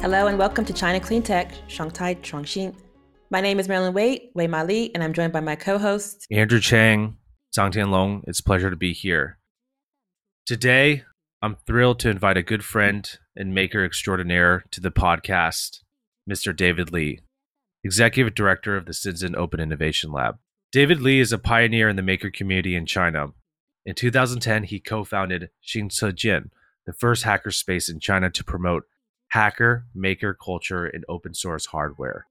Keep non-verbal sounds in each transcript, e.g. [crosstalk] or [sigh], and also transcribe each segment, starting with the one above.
Hello and welcome to China Clean Tech, Shanghai Chuangxin. My name is Marilyn Wei, Wei Ma Li, and I'm joined by my co-host Andrew Chang, Zhang Tianlong. It's a pleasure to be here. Today, I'm thrilled to invite a good friend and maker extraordinaire to the podcast, Mr. David Li, Executive Director of the Shenzhen Open Innovation Lab. David Li is a pioneer in the maker community in China. In 2010, he co-founded XinCheJian, the first hackerspace in China to promote hacker, maker culture, and open source hardware.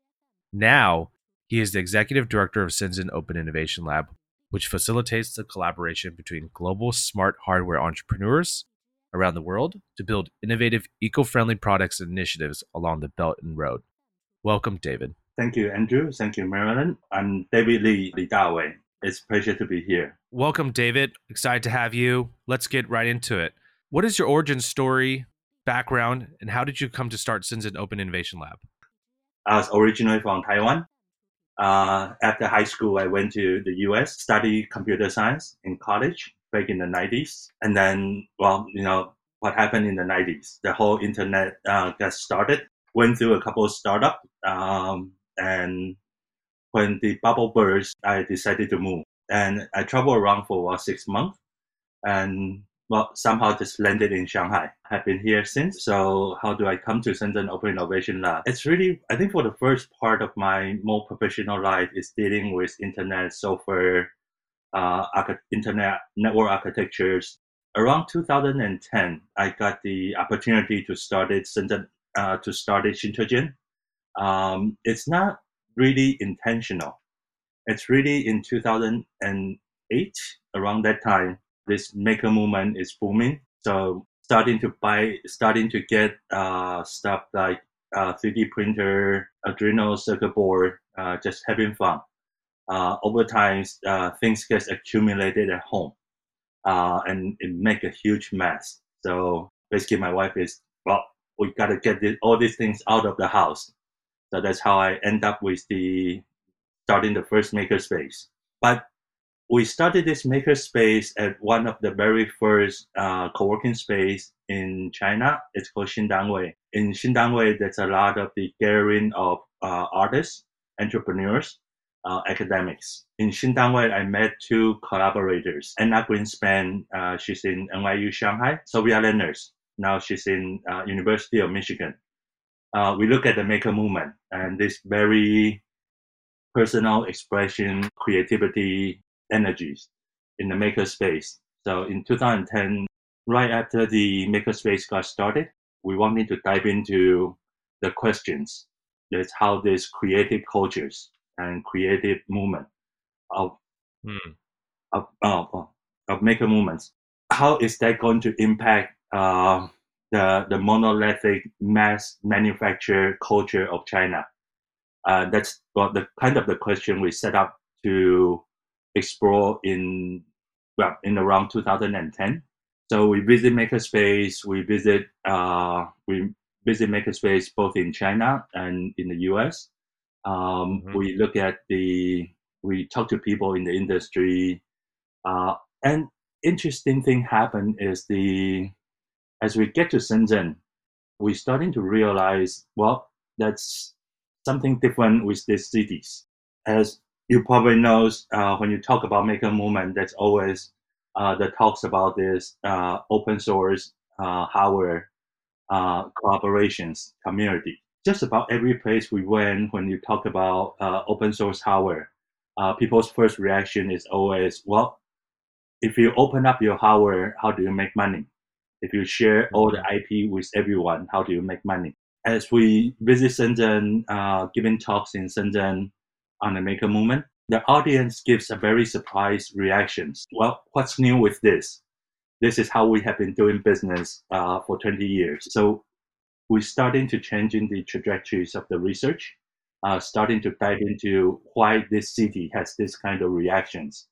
Now, he is the executive director of Shenzhen Open Innovation Lab, which facilitates the collaboration between global smart hardware entrepreneurs around the world to build innovative, eco friendly products and initiatives along the Belt and Road. Welcome, David. Thank you, Andrew. Thank you, Marilyn. I'm David Li, Li Dawei. It's a pleasure to be here. Welcome, David. Excited to have you. Let's get right into it. What is your origin story background, and how did you come to start Shenzhen Open Innovation Lab? I was originally from Taiwan. Uh, after high school, I went to the U.S. study computer science in college back in the 90s, and then, well, you know, what happened in the 90s? The whole internet uh, got started. Went through a couple of startups, um, and when the bubble burst, I decided to move, and I traveled around for about six months, and well, somehow just landed in Shanghai. Have been here since. So how do I come to Shenzhen Open Innovation Lab? It's really, I think for the first part of my more professional life is dealing with internet software, uh, internet network architectures. Around 2010, I got the opportunity to start it Shenzhen, uh, to start it XinCheJian. Um, it's not really intentional. It's really in 2008, around that time, this maker movement is booming. So starting to buy, starting to get uh, stuff like uh, 3D printer, Arduino circuit board, uh, just having fun. Uh, over time, uh, things get accumulated at home, uh, and it make a huge mess. So basically, my wife is well, we gotta get this, all these things out of the house. So that's how I end up with the starting the first makerspace. But we started this makerspace at one of the very first uh, co-working space in China. It's called Xindanwei. In Xindanwei, there's a lot of the gathering of uh, artists, entrepreneurs, uh, academics. In Xindanwei, I met two collaborators. Anna Greenspan, uh, she's in NYU Shanghai, Silvia Lindtner. Now she's in uh, University of Michigan. Uh, we look at the maker movement and this very personal expression, creativity, energies in the makerspace. So in 2010, right after the makerspace got started, we wanted to dive into the questions. That's how this creative cultures and creative movement of hmm. of, uh, of maker movements. How is that going to impact uh, the the monolithic mass manufacture culture of China? Uh, that's well, the kind of the question we set up to explore in well in around 2010. So we visit Makerspace. We visit uh, we visit Makerspace both in China and in the US. Um, mm-hmm. We look at the we talk to people in the industry, uh, and interesting thing happened is the as we get to Shenzhen, we're starting to realize well that's something different with these cities. As you probably know uh, when you talk about maker movement, that's always uh, that talks about this uh, open source uh, hardware uh, collaborations community. Just about every place we went, when you talk about uh, open source hardware, people's first reaction is always, well, if you open up your hardware, how do you make money? If you share all the mm-hmm. IP with everyone, how do you make money? As we visit Shenzhen, giving talks in Shenzhen, on the maker movement, the audience gives a very surprised reactions. Well, what's new with this? This is how we have been doing business uh, for 20 years. So we're starting to change in the trajectories of the research, uh, starting to dive into why this city has this kind of reactions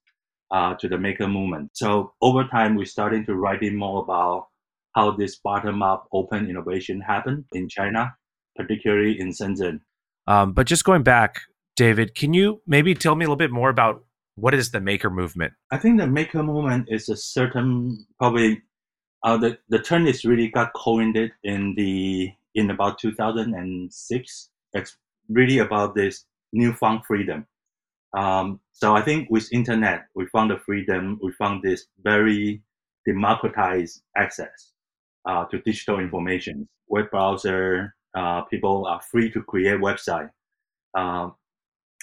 uh, to the maker movement. So over time, we're starting to write in more about how this bottom-up open innovation happened in China, particularly in Shenzhen. Um, but just going back David, can you maybe tell me a little bit more about what is the maker movement? I think the maker movement is a certain probably uh, the the term is really got coined in the in about 2006. It's really about this newfound freedom. Um, so I think with internet, we found the freedom. We found this very democratized access uh, to digital information. Web browser, uh, people are free to create website. Um,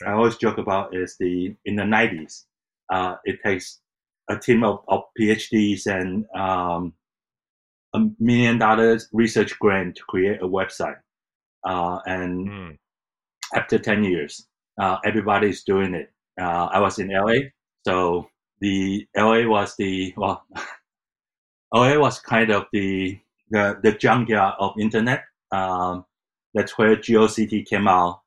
I always joke about is the in the 90s, uh, it takes a team of, of PhDs and um, a million dollars research grant to create a website. Uh, and mm. after 10 years, uh, everybody's doing it. Uh, I was in LA, so the LA was the well, [laughs] LA was kind of the the, the junkyard of internet. Um, that's where GeoCity came out.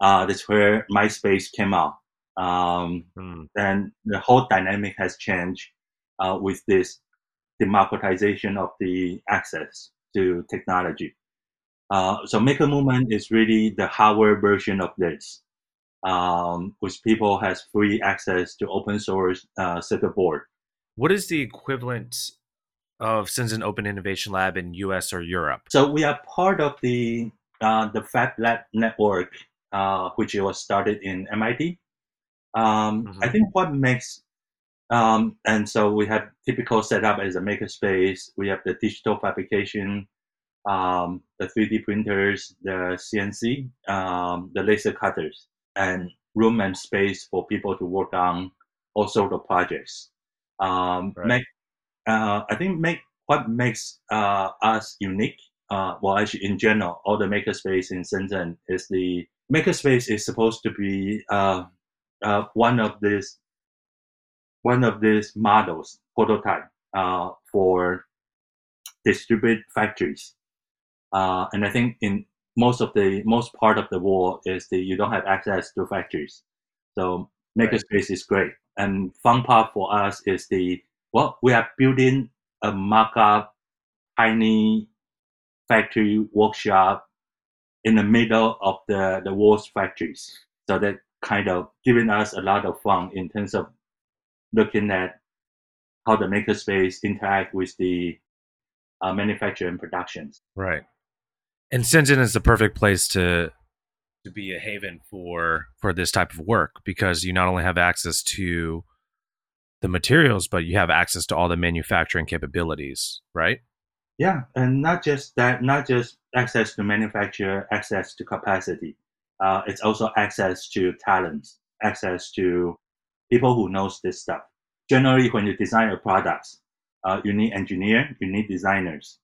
Uh, that's where MySpace came out. Um, mm. And the whole dynamic has changed uh, with this democratization of the access to technology. Uh, so Maker Movement is really the hardware version of this, um, which people has free access to open source uh, circuit board. What is the equivalent of Shenzhen Open Innovation Lab in US or Europe? So we are part of the uh, the Fab Lab network, uh, which was started in MIT. Um, mm-hmm. I think what makes um, and so we have typical setup as a makerspace. We have the digital fabrication, um, the 3D printers, the CNC, um, the laser cutters, and room and space for people to work on all sorts of projects. Um, right. Make, uh, I think make what makes uh, us unique. Uh, well, actually, in general, all the makerspace in Shenzhen is the makerspace is supposed to be uh, uh, one of these one of these models prototype uh, for distributed factories. Uh, and I think in most of the most part of the world is that you don't have access to factories. So makerspace is great. And fun part for us is the well, we are building a mock-up tiny factory workshop in the middle of the, the world's factories. So that kind of giving us a lot of fun in terms of looking at how the makerspace interact with the uh, manufacturing productions. Right. And Shenzhen is the perfect place to to be a haven for for this type of work because you not only have access to the materials, but you have access to all the manufacturing capabilities, right? Yeah, and not just that, not just access to manufacture, access to capacity. Uh, it's also access to talents, access to people who knows this stuff. Generally, when you design a product, uh, you need engineer, you need designers.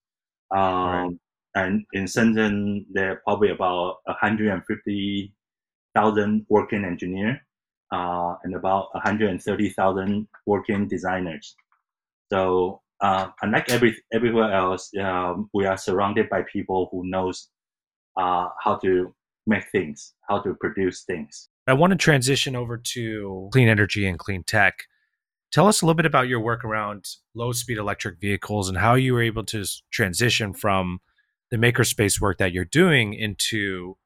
Um, right. And in Shenzhen, there are probably about 150,000 working engineer uh, and about 130,000 working designers. So uh, unlike every everywhere else, um, we are surrounded by people who knows uh, how to make things, how to produce things. I want to transition over to clean energy and clean tech. Tell us a little bit about your work around low speed electric vehicles and how you were able to transition from the makerspace work that you're doing into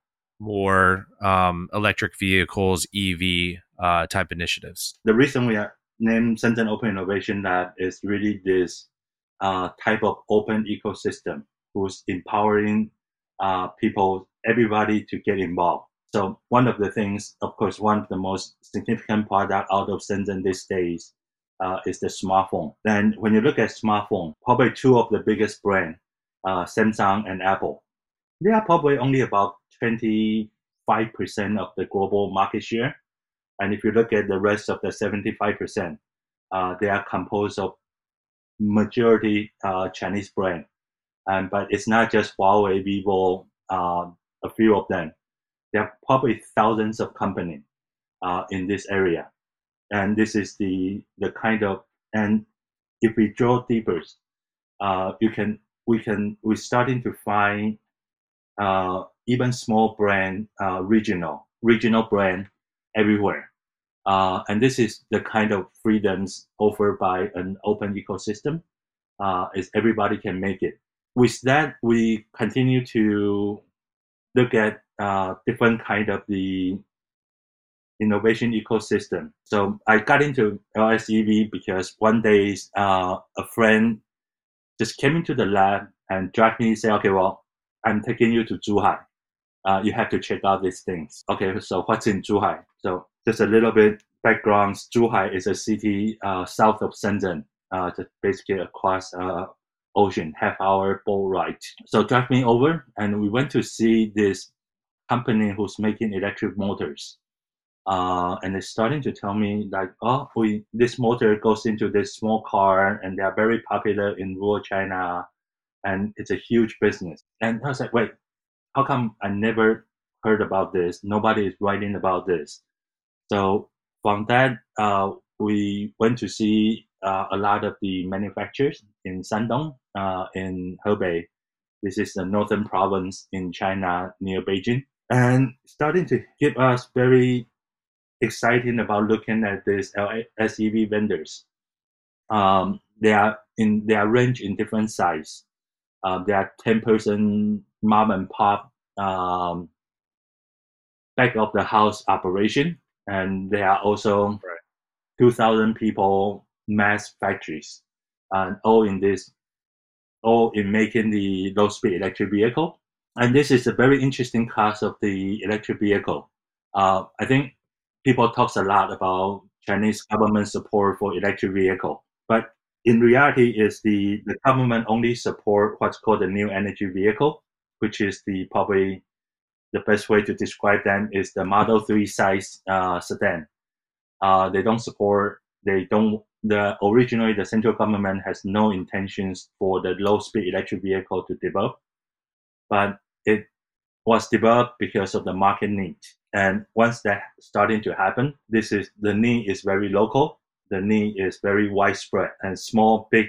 more um, electric vehicles, EV uh, type initiatives. The reason we are named Shenzhen Open Innovation Lab is really this uh, type of open ecosystem who's empowering uh, people, everybody to get involved. So one of the things, of course, one of the most significant product out of Shenzhen these days uh, is the smartphone. Then when you look at smartphone, probably two of the biggest brand, uh, Samsung and Apple, they are probably only about 25% of the global market share. And if you look at the rest of the 75%, uh, they are composed of majority uh, Chinese brand. And, but it's not just Huawei, Vivo, uh, a few of them there are probably thousands of companies uh, in this area. And this is the, the kind of, and if we draw deeper, uh, you can, we can, we're starting to find uh, even small brand, regional, regional brand everywhere. Uh, and this is the kind of freedoms offered by an open ecosystem. Uh, is everybody can make it. With that, we continue to look at uh, different kind of the innovation ecosystem. So I got into LSEV because one day uh, a friend just came into the lab and dragged me and said, okay, well, I'm taking you to Zhuhai. Uh, you have to check out these things. Okay, so what's in Zhuhai? So just a little bit background. Zhuhai is a city uh, south of Shenzhen, uh, just basically across uh, ocean, half hour boat ride. So drive me over, and we went to see this company who's making electric motors. Uh, and they're starting to tell me like, oh, we this motor goes into this small car, and they are very popular in rural China, and it's a huge business. And I was like, wait, how come I never heard about this? Nobody is writing about this. So from that, uh, we went to see uh, a lot of the manufacturers in Shandong, uh, in Hebei. This is the northern province in China near Beijing, and starting to give us very exciting about looking at these SEV vendors. Um, they are in they are range in different size. Uh, they are ten person mom and pop um, back of the house operation, and there are also right. two thousand people mass factories, and all in this, all in making the low speed electric vehicle. And this is a very interesting class of the electric vehicle. Uh, I think people talks a lot about Chinese government support for electric vehicle, in reality, is the, the government only support what's called the new energy vehicle, which is the probably the best way to describe them is the Model 3 size uh, sedan. Uh, they don't support, they don't, the originally the central government has no intentions for the low speed electric vehicle to develop, but it was developed because of the market need. And once that starting to happen, this is the need is very local. The need is very widespread, and small, big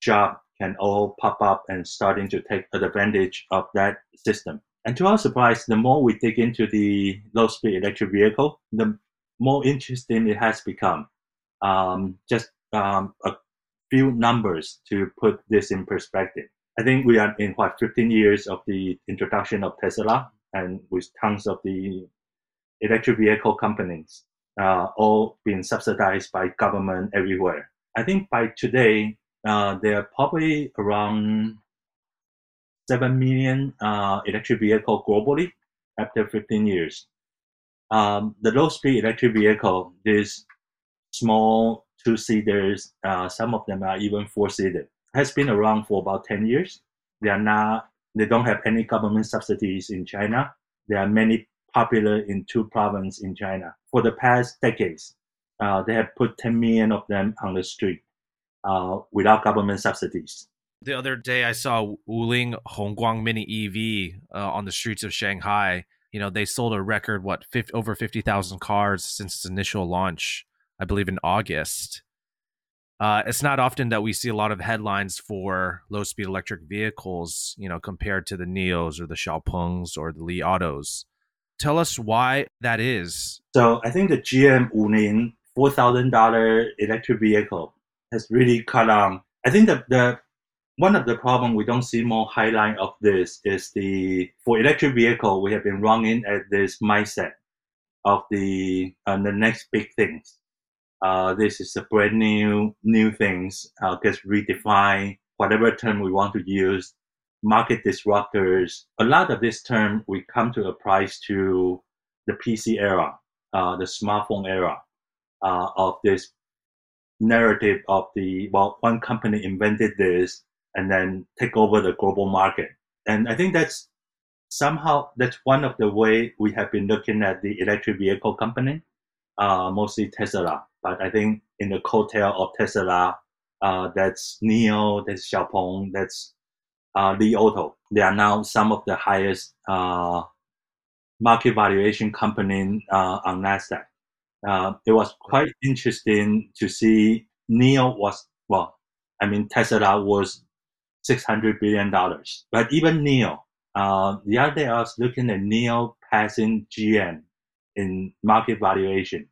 job can all pop up and starting to take advantage of that system. And to our surprise, the more we dig into the low-speed electric vehicle, the more interesting it has become. Um, just um, a few numbers to put this in perspective. I think we are in what 15 years of the introduction of Tesla, and with tons of the electric vehicle companies, uh, all being subsidized by government everywhere. I think by today, uh, there are probably around 7 million uh, electric vehicle globally after 15 years. Um, the low-speed electric vehicle, these small two-seaters, uh, some of them are even four-seated, has been around for about 10 years. They are not, they don't have any government subsidies in China. There are many popular in two provinces in China. For the past decades, uh, they have put 10 million of them on the street uh, without government subsidies. The other day, I saw Wuling Hongguang Mini EV uh, on the streets of Shanghai. You know, they sold a record, what, 50, over 50,000 cars since its initial launch, I believe in August. Uh, it's not often that we see a lot of headlines for low speed electric vehicles, you know, compared to the Nios or the Xiaopengs or the Li Autos. Tell us why that is. So I think the GM thousand dollar electric vehicle has really cut on. I think that the one of the problem we don't see more highlight of this is the for electric vehicle we have been running at this mindset of the uh, the next big things. Uh, this is a brand new new things. Uh, just redefine whatever term we want to use market disruptors. A lot of this term we come to apply to the PC era, uh, the smartphone era, uh, of this narrative of the well, one company invented this and then take over the global market. And I think that's somehow that's one of the way we have been looking at the electric vehicle company, uh, mostly Tesla. But I think in the coattail of Tesla, uh, that's NIO, that's Xiaopeng, that's uh, Auto. They are now some of the highest uh, market valuation company uh, on Nasdaq. Uh, it was quite interesting to see NIO was well. I mean Tesla was six hundred billion dollars, but even NIO. Uh, the other day I was looking at NIO passing GM in market valuation.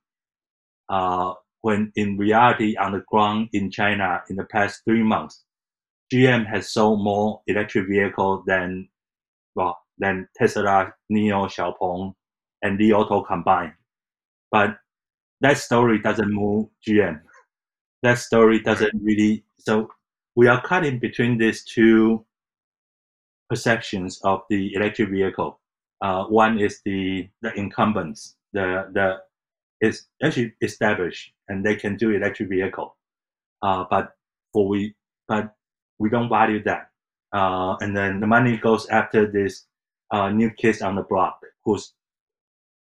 Uh, when in reality, on the ground in China in the past three months, GM has sold more electric vehicle than well than Tesla, NIO, Xiaopeng, and Li Auto combined. But that story doesn't move GM. That story doesn't really. So we are caught in between these two perceptions of the electric vehicle. Uh, one is the the incumbents, the the is actually established and they can do electric vehicle. Uh, but for we but we don't value that. Uh, and then the money goes after this uh, new kids on the block who's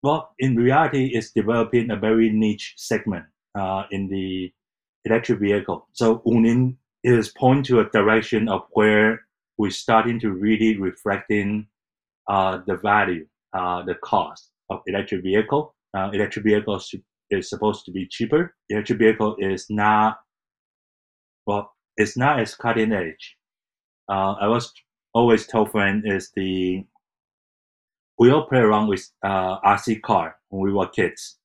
well in reality is developing a very niche segment uh, in the electric vehicle. So Wuling is pointing to a direction of where we're starting to really reflecting uh, the value, uh, the cost of electric vehicle. Uh, electric vehicle is supposed to be cheaper. Electric vehicle is not, well, it's not as cutting edge. Uh, I was always told friend is the, we all play around with uh, RC car when we were kids.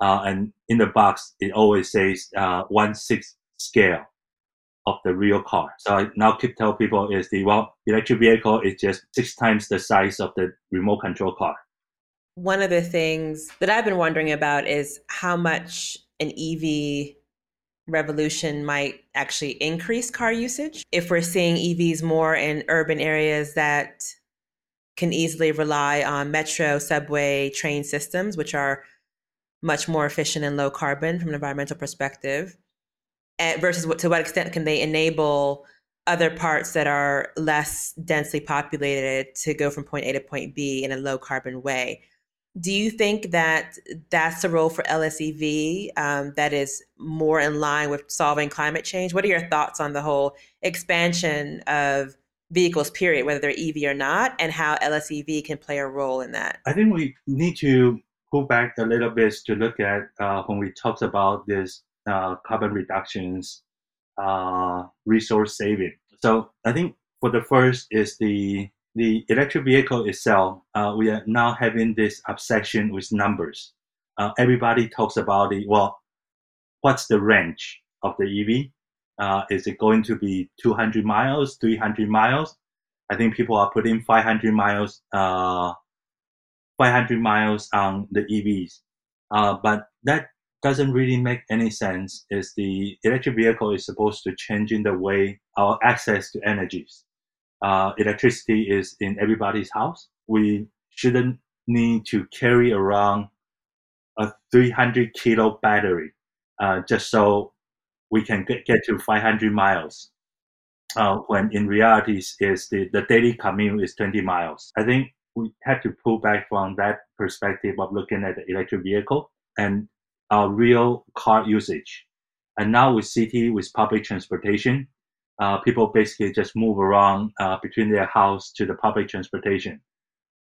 Uh, and in the box, it always says uh, one six scale of the real car. So I now keep tell people is the well electric vehicle is just six times the size of the remote control car. One of the things that I've been wondering about is how much an EV revolution might actually increase car usage. If we're seeing EVs more in urban areas that can easily rely on metro, subway, train systems, which are much more efficient and low carbon from an environmental perspective and versus what, to what extent can they enable other parts that are less densely populated to go from point A to point B in a low carbon way. Do you think that that's a role for LSEV um, that is more in line with solving climate change? What are your thoughts on the whole expansion of vehicles, period, whether they're EV or not, and how LSEV can play a role in that? I think we need to go back a little bit to look at uh, when we talked about this uh, carbon reductions, uh, resource saving. So I think for the first is the the electric vehicle itself. Uh, we are now having this obsession with numbers. Uh, everybody talks about it. Well, what's the range of the EV? Uh, is it going to be 200 miles, 300 miles? I think people are putting 500 miles, uh, 500 miles on the EVs. Uh, but that doesn't really make any sense is the electric vehicle is supposed to change in the way our access to energies. Uh, electricity is in everybody's house. We shouldn't need to carry around a 300 kilo battery uh, just so we can get, get to 500 miles. Uh, when in reality is the, the daily commute is 20 miles. I think we have to pull back from that perspective of looking at the electric vehicle and our real car usage. And now with city, with public transportation, uh, people basically just move around uh, between their house to the public transportation.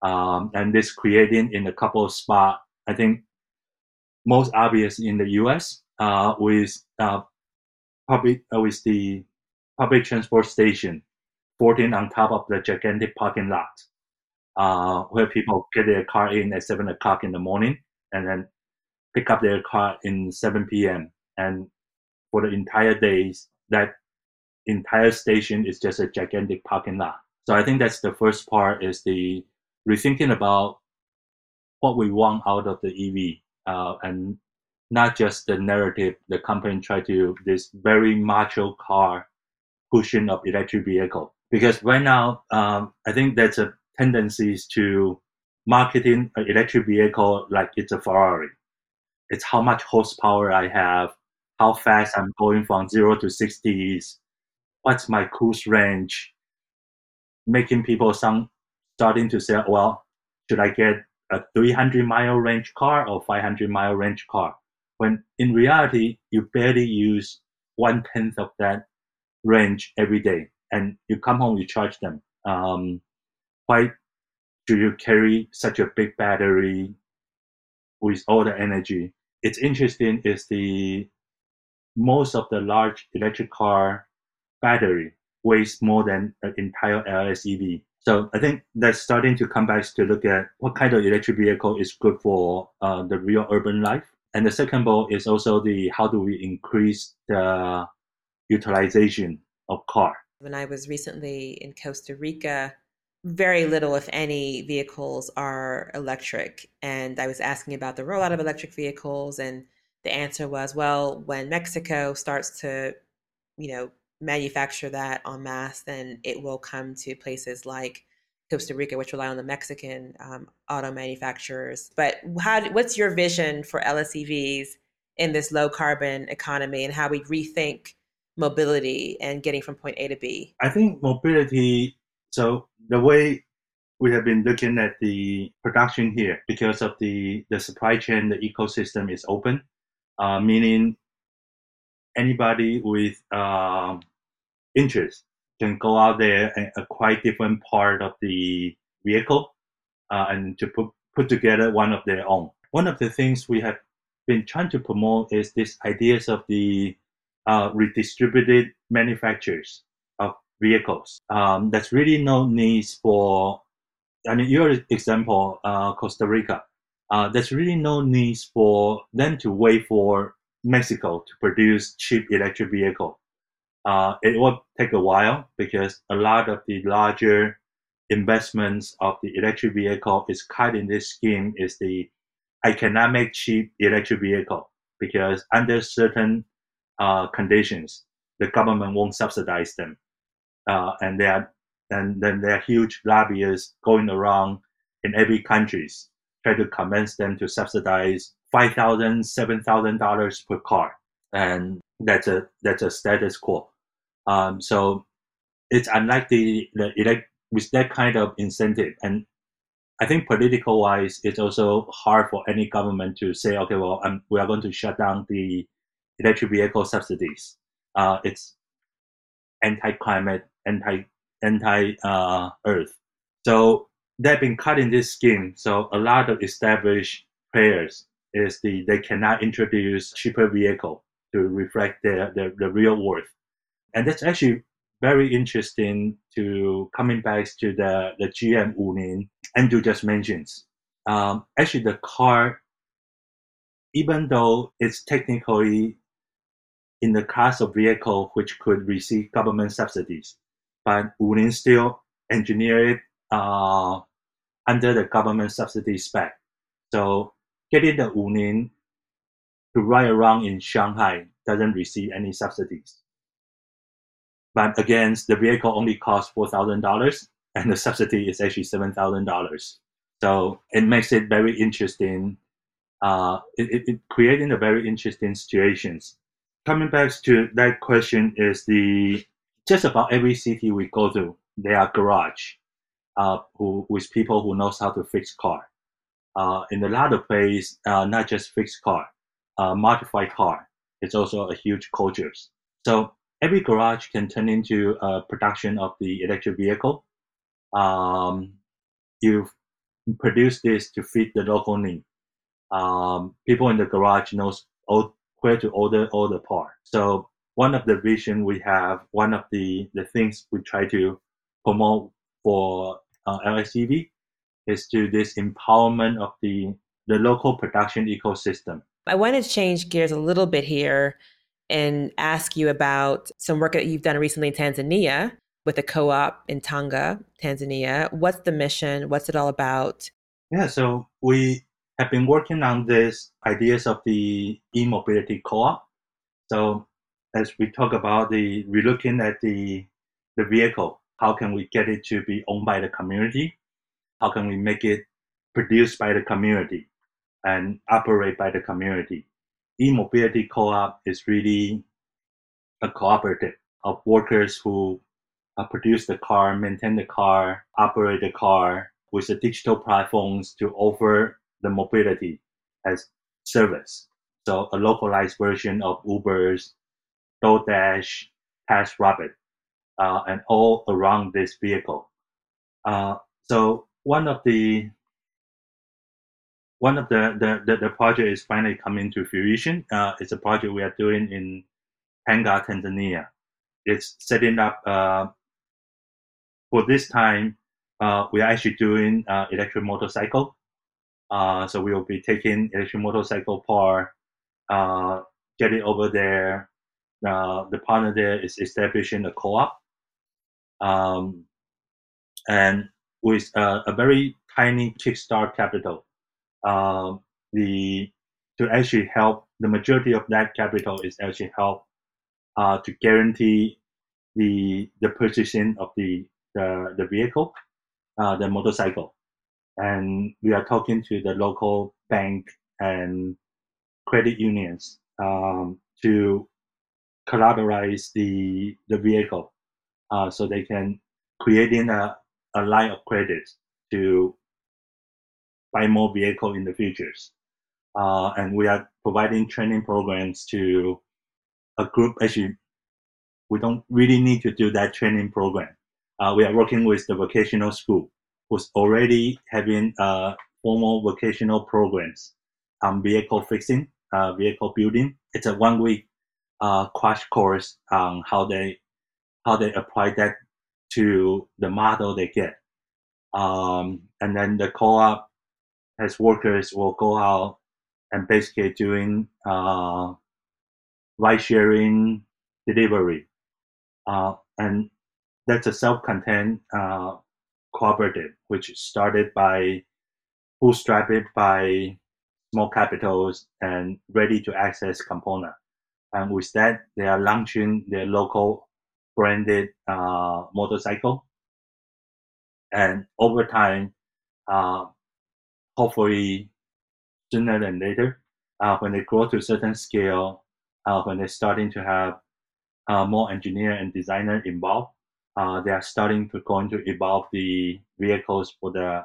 Um, and this creating in a couple of spots, I think most obvious in the US uh, with uh, public uh, with the public transport station 14 on top of the gigantic parking lot uh, where people get their car in at 7 o'clock in the morning and then pick up their car in 7 p.m. and for the entire days, that entire station is just a gigantic parking lot. So I think that's the first part is the rethinking about what we want out of the EV uh, and not just the narrative. The company try to this very macho car pushing of electric vehicle. Because right now um, I think there's a tendency to marketing an electric vehicle like it's a Ferrari. It's how much horsepower I have, how fast I'm going from zero to 60s, what's my cruise range, making people some starting to say, well, should I get a 300 mile range car or 500 mile range car? When in reality, you barely use one tenth of that range every day, and you come home, you charge them. Um, why do you carry such a big battery with all the energy? it's interesting is the most of the large electric car battery weighs more than an entire LSEV. So I think that's starting to come back to look at what kind of electric vehicle is good for uh, the real urban life. And the second goal is also the how do we increase the utilization of car. When I was recently in Costa Rica, very little, if any, vehicles are electric. And I was asking about the rollout of electric vehicles, and the answer was, well, when Mexico starts to, you know, manufacture that en masse, then it will come to places like Costa Rica, which rely on the Mexican um, auto manufacturers. But how, what's your vision for LSEVs in this low carbon economy and how we rethink mobility and getting from point A to B? I think mobility, so the way we have been looking at the production here because of the, the supply chain, the ecosystem is open, uh, meaning anybody with uh, interest can go out there and acquire different part of the vehicle uh, and to put, put together one of their own. One of the things we have been trying to promote is this ideas of the uh, redistributed manufacturers of vehicles. Um, there's really no needs for, I mean, your example, uh, Costa Rica. Uh, there's really no needs for them to wait for Mexico to produce cheap electric vehicle. Uh, it will take a while because a lot of the larger investments of the electric vehicle is cut in this scheme is the I cannot make cheap electric vehicle because under certain uh, conditions the government won't subsidize them, uh, and there and then there are huge lobbyists going around in every countries try to convince them to subsidize five thousand, seven thousand dollars per car, and that's a that's a status quo. Um, so it's unlikely that elect with that kind of incentive, and I think political wise, it's also hard for any government to say, okay, well, we are going to shut down the electric vehicle subsidies. Uh, it's anti-climate, anti anti uh, earth. So they've been cutting this scheme. So a lot of established players is the they cannot introduce cheaper vehicle to reflect their, their the real worth and that's actually very interesting to coming back to the, the GM Wuling Andrew just mentions. Um, actually, the car, even though it's technically in the class of vehicle which could receive government subsidies, but Wuling still engineered it uh, under the government subsidy spec. So getting the Wuling to ride around in Shanghai doesn't receive any subsidies. But again, the vehicle only costs four thousand dollars, and the subsidy is actually seven thousand dollars. So it makes it very interesting. Uh, it, it, it creating a very interesting situations. Coming back to that question is the just about every city we go to, there are garage uh, who with people who knows how to fix car. Uh, in a lot of places, uh, not just fix car, uh, modified car. It's also a huge culture. So every garage can turn into a production of the electric vehicle. Um, you produce this to fit the local need. Um, people in the garage knows where to order all the parts. So one of the vision we have, one of the, the things we try to promote for uh, LSEV is to this empowerment of the, the local production ecosystem. I want to change gears a little bit here and ask you about some work that you've done recently in Tanzania with a co op in Tanga, Tanzania. What's the mission? What's it all about? Yeah, so we have been working on this ideas of the e-mobility co-op. So as we talk about the, we're looking at the the vehicle. How can we get it to be owned by the community? How can we make it produced by the community and operate by the community? E-mobility co-op is really a cooperative of workers who uh, produce the car, maintain the car, operate the car with the digital platforms to offer the mobility as service. So a localized version of Uber's, DoorDash, TaskRabbit, uh, and all around this vehicle. Uh, so one of the one of the, the, the, the project is finally coming to fruition. Uh, it's a project we are doing in Tanga, Tanzania. It's setting up, uh, for this time, uh, we are actually doing uh, electric motorcycle. Uh, so we will be taking electric motorcycle part, uh, get it over there. The partner there is establishing a co-op. Um, and with a very tiny kickstart capital, um, the to actually help the majority of that capital is actually help uh, to guarantee the the purchasing of the the, the vehicle, uh, the motorcycle, and we are talking to the local bank and credit unions um, to collateralize the the vehicle, uh, so they can create in a, a line of credit to buy more vehicle in the futures. Uh, and we are providing training programs to a group. Actually, we don't really need to do that training program. Uh, we are working with the vocational school, who's already having uh, formal vocational programs on vehicle fixing, uh, vehicle building. It's a one week uh, crash course on how they how they apply that to the model they get. Um, and then the co-op as workers will go out and basically doing uh, ride sharing delivery. Uh, and that's a self-contained uh, cooperative, which started by bootstrapped by small capitals and ready to access component. And with that, they are launching their local branded uh, motorcycle. And over time, uh, hopefully sooner than later, uh, when they grow to a certain scale, uh, when they're starting to have uh, more engineer and designer involved, uh, they are starting to going to evolve the vehicles for the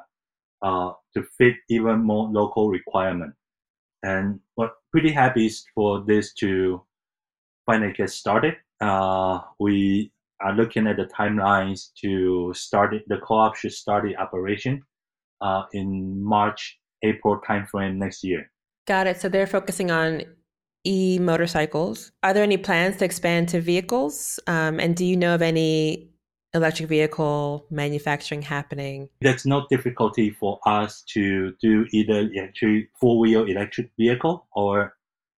uh, to fit even more local requirement. And we're pretty happy for this to finally get started. Uh, we are looking at the timelines to start it, the co-op should start the operation uh, in March, April timeframe next year. Got it. So they're focusing on e motorcycles. Are there any plans to expand to vehicles? Um, and do you know of any electric vehicle manufacturing happening? There's no difficulty for us to do either electric four wheel electric vehicle or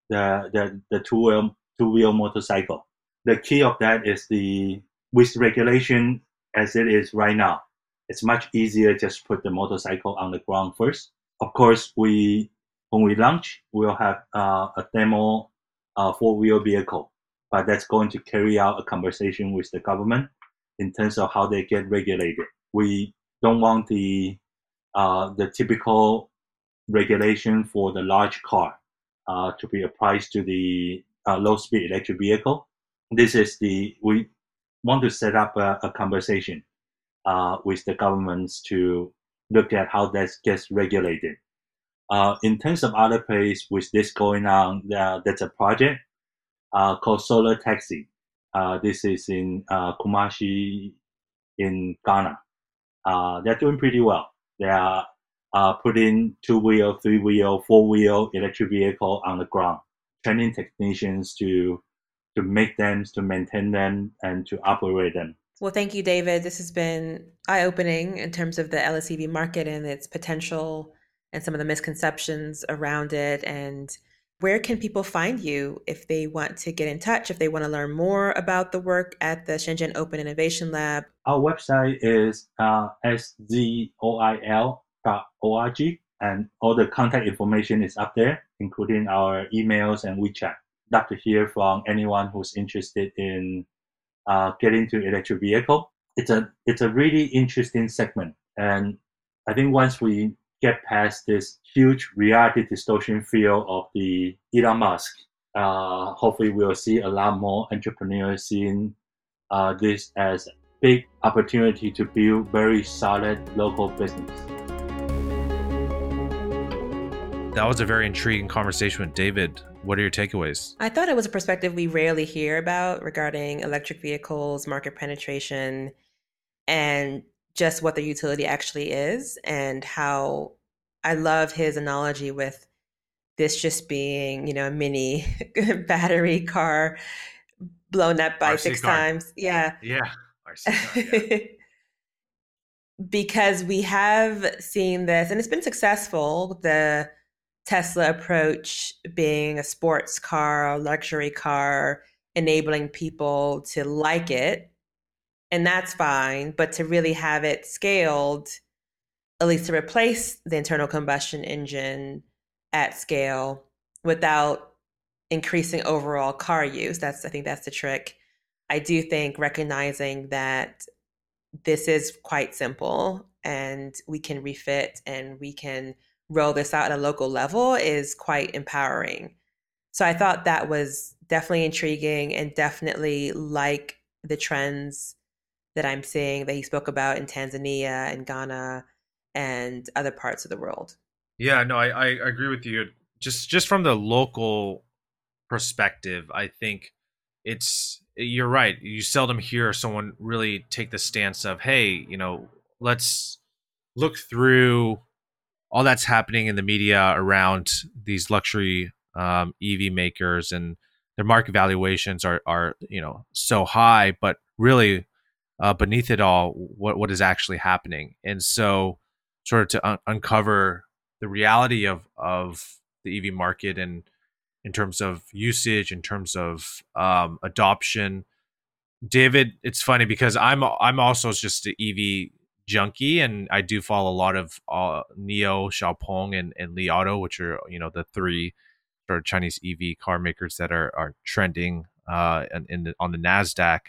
the the, the two wheel two wheel motorcycle. The key of that is the with regulation as it is right now it's much easier just put the motorcycle on the ground first. Of course, we when we launch, we'll have uh, a demo uh, four-wheel vehicle, but that's going to carry out a conversation with the government in terms of how they get regulated. We don't want the uh, the typical regulation for the large car uh, to be applied to the uh, low-speed electric vehicle. This is the we want to set up a, a conversation uh, with the governments to look at how that gets regulated. Uh, in terms of other place with this going on, uh, there's a project uh, called Solar Taxi. Uh, this is in uh, Kumasi in Ghana. they're doing pretty well. They are putting two-wheel, three-wheel, four-wheel electric vehicle on the ground, training technicians to to make them, to maintain them, and to operate them. Well, thank you, David. This has been eye opening in terms of the LSEV market and its potential and some of the misconceptions around it. And where can people find you if they want to get in touch, if they want to learn more about the work at the Shenzhen Open Innovation Lab? Our website is uh, szoil.org, and all the contact information is up there, including our emails and WeChat. Love to hear from anyone who's interested in uh, get into electric vehicle. It's a it's a really interesting segment, and I think once we get past this huge reality distortion field of the Elon Musk, uh, hopefully we'll see a lot more entrepreneurs seeing uh, this as a big opportunity to build very solid local business. That was a very intriguing conversation with David. What are your takeaways? I thought it was a perspective we rarely hear about regarding electric vehicles, market penetration, and just what the utility actually is, and how I love his analogy with this just being, you know, a mini [laughs] battery car blown up by RC six car. times. Yeah. Yeah. [laughs] Car, yeah. because we have seen this and it's been successful. The Tesla approach being a sports car, a luxury car, enabling people to like it. And that's fine. But to really have it scaled, at least to replace the internal combustion engine at scale without increasing overall car use, that's I think that's the trick. I do think recognizing that this is quite simple and we can refit and we can roll this out at a local level is quite empowering. So I thought that was definitely intriguing and definitely like the trends that I'm seeing that he spoke about in Tanzania and Ghana and other parts of the world. Yeah, no, I, I agree with you. Just just from the local perspective, I think it's you're right. You seldom hear someone really take the stance of, hey, you know, let's look through all that's happening in the media around these luxury um, EV makers and their market valuations are are you know so high, but really uh, beneath it all, what what is actually happening, and so sort of to un- uncover the reality of of the EV market and in terms of usage, in terms of um, adoption. David, it's funny because I'm I'm also just an EV junkie, and I do follow a lot of uh, NIO, Xiaopeng, and and Li Auto, which are you know the three sort of Chinese EV car makers that are are trending uh, in, in the, on the Nasdaq,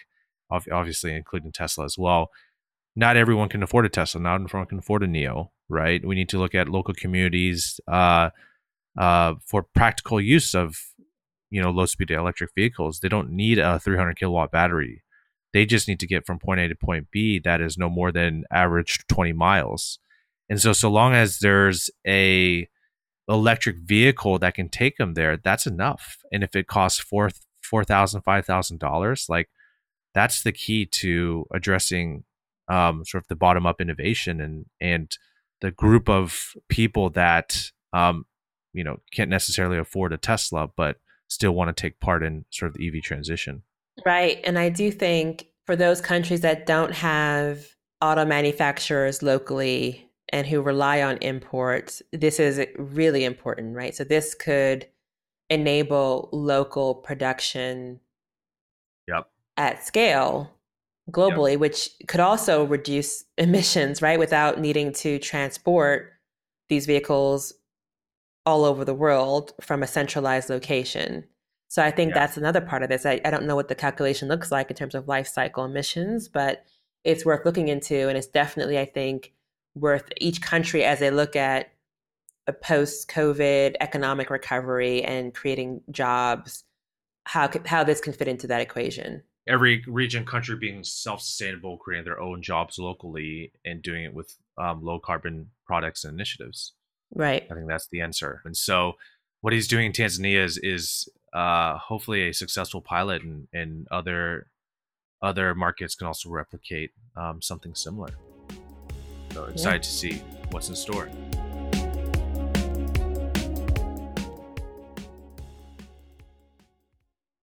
obviously including Tesla as well. Not everyone can afford a Tesla. Not everyone can afford a NIO, right? We need to look at local communities. Uh, uh, for practical use of you know low speed electric vehicles they don't need a 300 kilowatt battery they just need to get from point a to point b that is no more than average 20 miles and so so long as there's a electric vehicle that can take them there that's enough and if it costs four four thousand five thousand dollars like that's the key to addressing um, sort of the bottom up innovation and and the group of people that um, you know can't necessarily afford a Tesla, but still want to take part in sort of the EV transition. Right, and I do think for those countries that don't have auto manufacturers locally and who rely on imports, this is really important, right? So this could enable local production yep. at scale globally, yep. which could also reduce [laughs] emissions, right? Without needing to transport these vehicles all over the world from a centralized location. So I think yeah. that's another part of this. I, I don't know what the calculation looks like in terms of life cycle emissions, but it's worth looking into. And it's definitely, I think, worth each country as they look at a post COVID economic recovery and creating jobs, how, how this can fit into that equation. Every region, country being self sustainable, creating their own jobs locally, and doing it with um, low carbon products and initiatives. Right. I think that's the answer. And so what he's doing in Tanzania is is uh, hopefully a successful pilot, and, and other other markets can also replicate um, something similar. So excited yeah. to see what's in store.